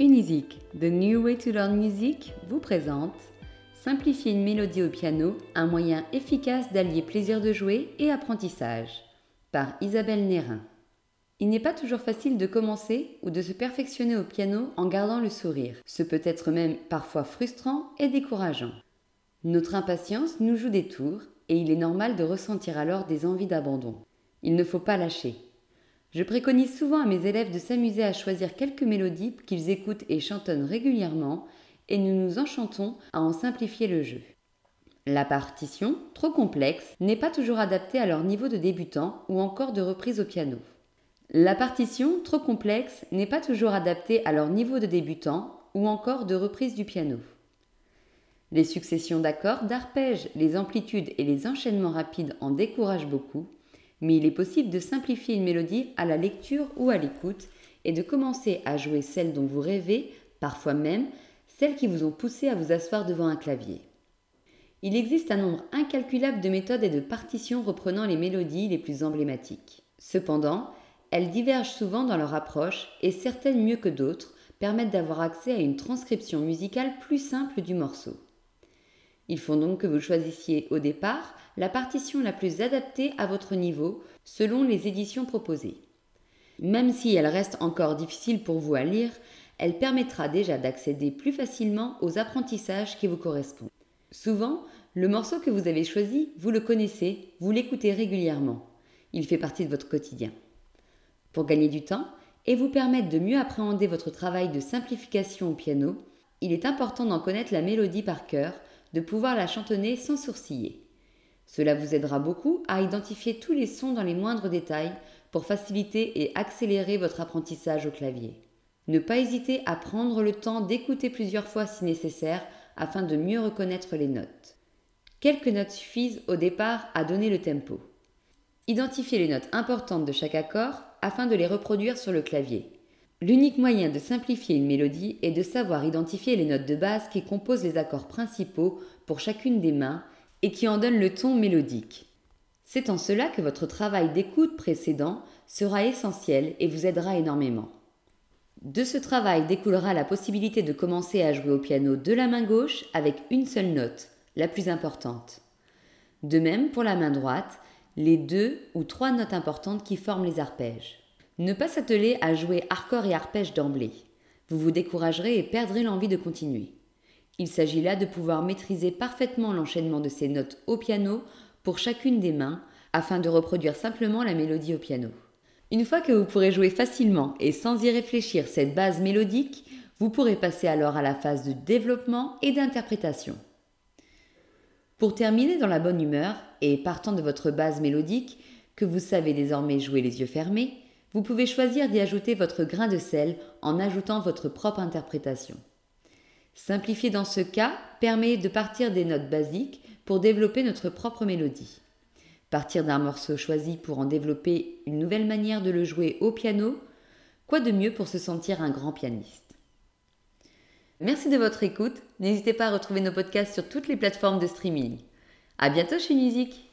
Unizik, The New Way to Learn Music, vous présente Simplifier une mélodie au piano, un moyen efficace d'allier plaisir de jouer et apprentissage, par Isabelle Nérin. Il n'est pas toujours facile de commencer ou de se perfectionner au piano en gardant le sourire. Ce peut être même parfois frustrant et décourageant. Notre impatience nous joue des tours et il est normal de ressentir alors des envies d'abandon. Il ne faut pas lâcher. Je préconise souvent à mes élèves de s'amuser à choisir quelques mélodies qu'ils écoutent et chantonnent régulièrement, et nous nous enchantons à en simplifier le jeu. La partition, trop complexe, n'est pas toujours adaptée à leur niveau de débutant ou encore de reprise au piano. La partition, trop complexe, n'est pas toujours adaptée à leur niveau de débutant ou encore de reprise du piano. Les successions d'accords, d'arpèges, les amplitudes et les enchaînements rapides en découragent beaucoup, mais il est possible de simplifier une mélodie à la lecture ou à l'écoute et de commencer à jouer celles dont vous rêvez, parfois même celles qui vous ont poussé à vous asseoir devant un clavier. Il existe un nombre incalculable de méthodes et de partitions reprenant les mélodies les plus emblématiques. Cependant, elles divergent souvent dans leur approche et certaines mieux que d'autres permettent d'avoir accès à une transcription musicale plus simple du morceau. Il faut donc que vous choisissiez au départ la partition la plus adaptée à votre niveau selon les éditions proposées. Même si elle reste encore difficile pour vous à lire, elle permettra déjà d'accéder plus facilement aux apprentissages qui vous correspondent. Souvent, le morceau que vous avez choisi, vous le connaissez, vous l'écoutez régulièrement. Il fait partie de votre quotidien. Pour gagner du temps et vous permettre de mieux appréhender votre travail de simplification au piano, il est important d'en connaître la mélodie par cœur, de pouvoir la chantonner sans sourciller. Cela vous aidera beaucoup à identifier tous les sons dans les moindres détails pour faciliter et accélérer votre apprentissage au clavier. Ne pas hésiter à prendre le temps d'écouter plusieurs fois si nécessaire afin de mieux reconnaître les notes. Quelques notes suffisent au départ à donner le tempo. Identifiez les notes importantes de chaque accord afin de les reproduire sur le clavier. L'unique moyen de simplifier une mélodie est de savoir identifier les notes de base qui composent les accords principaux pour chacune des mains et qui en donne le ton mélodique. C'est en cela que votre travail d'écoute précédent sera essentiel et vous aidera énormément. De ce travail découlera la possibilité de commencer à jouer au piano de la main gauche avec une seule note, la plus importante. De même pour la main droite, les deux ou trois notes importantes qui forment les arpèges. Ne pas s'atteler à jouer hardcore et arpège d'emblée. Vous vous découragerez et perdrez l'envie de continuer. Il s'agit là de pouvoir maîtriser parfaitement l'enchaînement de ces notes au piano pour chacune des mains afin de reproduire simplement la mélodie au piano. Une fois que vous pourrez jouer facilement et sans y réfléchir cette base mélodique, vous pourrez passer alors à la phase de développement et d'interprétation. Pour terminer dans la bonne humeur et partant de votre base mélodique, que vous savez désormais jouer les yeux fermés, vous pouvez choisir d'y ajouter votre grain de sel en ajoutant votre propre interprétation. Simplifier dans ce cas permet de partir des notes basiques pour développer notre propre mélodie. Partir d'un morceau choisi pour en développer une nouvelle manière de le jouer au piano, quoi de mieux pour se sentir un grand pianiste? Merci de votre écoute. N'hésitez pas à retrouver nos podcasts sur toutes les plateformes de streaming. À bientôt chez Musique